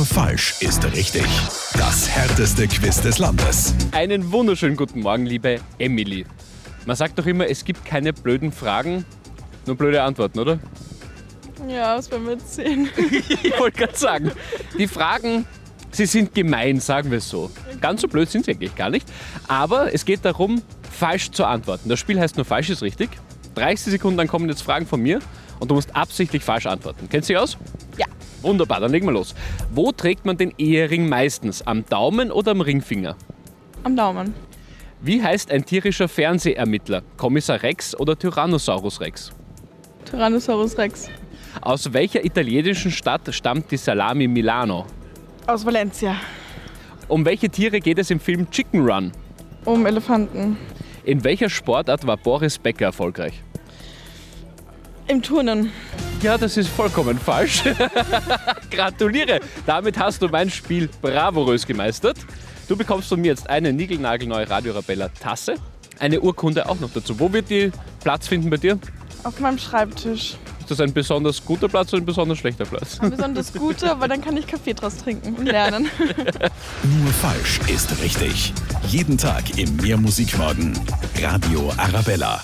Nur falsch ist richtig. Das härteste Quiz des Landes. Einen wunderschönen guten Morgen, liebe Emily. Man sagt doch immer, es gibt keine blöden Fragen, nur blöde Antworten, oder? Ja, das werden wir jetzt sehen. ich wollte gerade sagen, die Fragen, sie sind gemein, sagen wir es so. Ganz so blöd sind sie eigentlich gar nicht. Aber es geht darum, falsch zu antworten. Das Spiel heißt nur falsch ist richtig. 30 Sekunden, dann kommen jetzt Fragen von mir und du musst absichtlich falsch antworten. Kennst du dich aus? Ja. Wunderbar, dann legen wir los. Wo trägt man den Ehering meistens? Am Daumen oder am Ringfinger? Am Daumen. Wie heißt ein tierischer Fernsehermittler? Kommissar Rex oder Tyrannosaurus Rex? Tyrannosaurus Rex. Aus welcher italienischen Stadt stammt die Salami Milano? Aus Valencia. Um welche Tiere geht es im Film Chicken Run? Um Elefanten. In welcher Sportart war Boris Becker erfolgreich? Im Turnen. Ja, das ist vollkommen falsch. Gratuliere! Damit hast du mein Spiel bravourös gemeistert. Du bekommst von mir jetzt eine niegelnagelneue Radio Rabella Tasse, eine Urkunde auch noch dazu. Wo wird die Platz finden bei dir? Auf meinem Schreibtisch. Ist das ein besonders guter Platz oder ein besonders schlechter Platz? Ein besonders guter, weil dann kann ich Kaffee draus trinken und lernen. Nur falsch ist richtig. Jeden Tag im Mehrmusikmorgen. Radio Arabella.